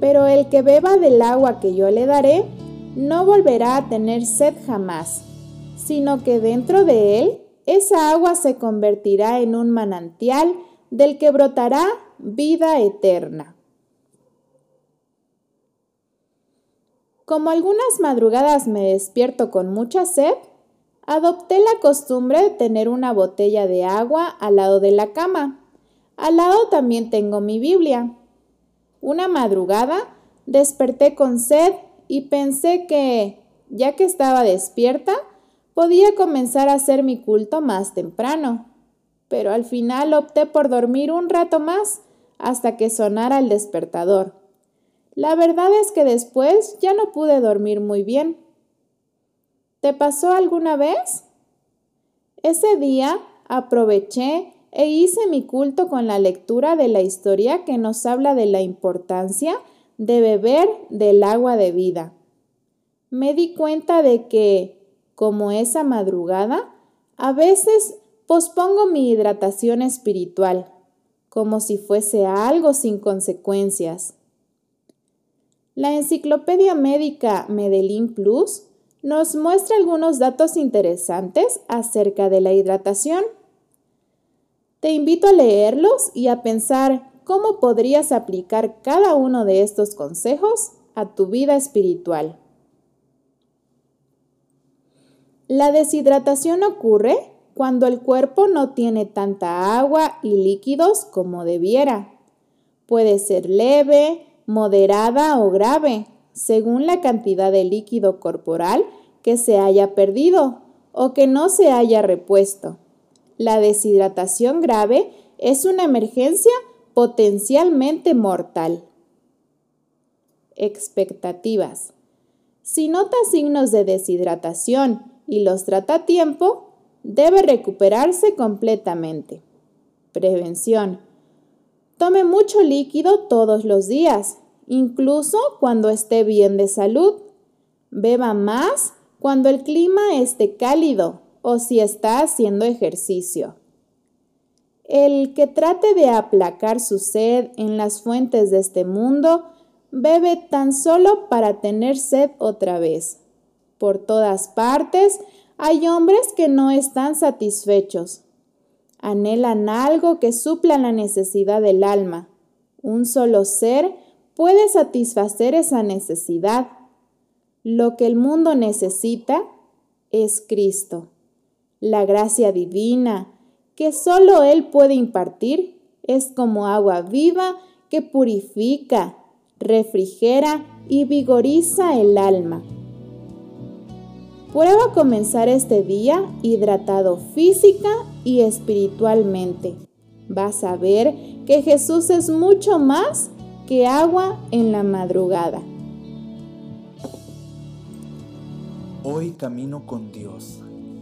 pero el que beba del agua que yo le daré, no volverá a tener sed jamás, sino que dentro de él esa agua se convertirá en un manantial del que brotará vida eterna. Como algunas madrugadas me despierto con mucha sed, adopté la costumbre de tener una botella de agua al lado de la cama. Al lado también tengo mi Biblia. Una madrugada desperté con sed y pensé que, ya que estaba despierta, podía comenzar a hacer mi culto más temprano. Pero al final opté por dormir un rato más hasta que sonara el despertador. La verdad es que después ya no pude dormir muy bien. ¿Te pasó alguna vez? Ese día aproveché e hice mi culto con la lectura de la historia que nos habla de la importancia de beber del agua de vida. Me di cuenta de que, como esa madrugada, a veces pospongo mi hidratación espiritual, como si fuese algo sin consecuencias. La enciclopedia médica Medellín Plus nos muestra algunos datos interesantes acerca de la hidratación. Te invito a leerlos y a pensar cómo podrías aplicar cada uno de estos consejos a tu vida espiritual. La deshidratación ocurre cuando el cuerpo no tiene tanta agua y líquidos como debiera. Puede ser leve, moderada o grave, según la cantidad de líquido corporal que se haya perdido o que no se haya repuesto. La deshidratación grave es una emergencia potencialmente mortal. Expectativas. Si nota signos de deshidratación y los trata a tiempo, debe recuperarse completamente. Prevención. Tome mucho líquido todos los días, incluso cuando esté bien de salud. Beba más cuando el clima esté cálido o si está haciendo ejercicio. El que trate de aplacar su sed en las fuentes de este mundo bebe tan solo para tener sed otra vez. Por todas partes hay hombres que no están satisfechos. Anhelan algo que supla la necesidad del alma. Un solo ser puede satisfacer esa necesidad. Lo que el mundo necesita es Cristo. La gracia divina, que solo Él puede impartir es como agua viva que purifica, refrigera y vigoriza el alma. Prueba comenzar este día hidratado física y espiritualmente. Vas a ver que Jesús es mucho más que agua en la madrugada. Hoy camino con Dios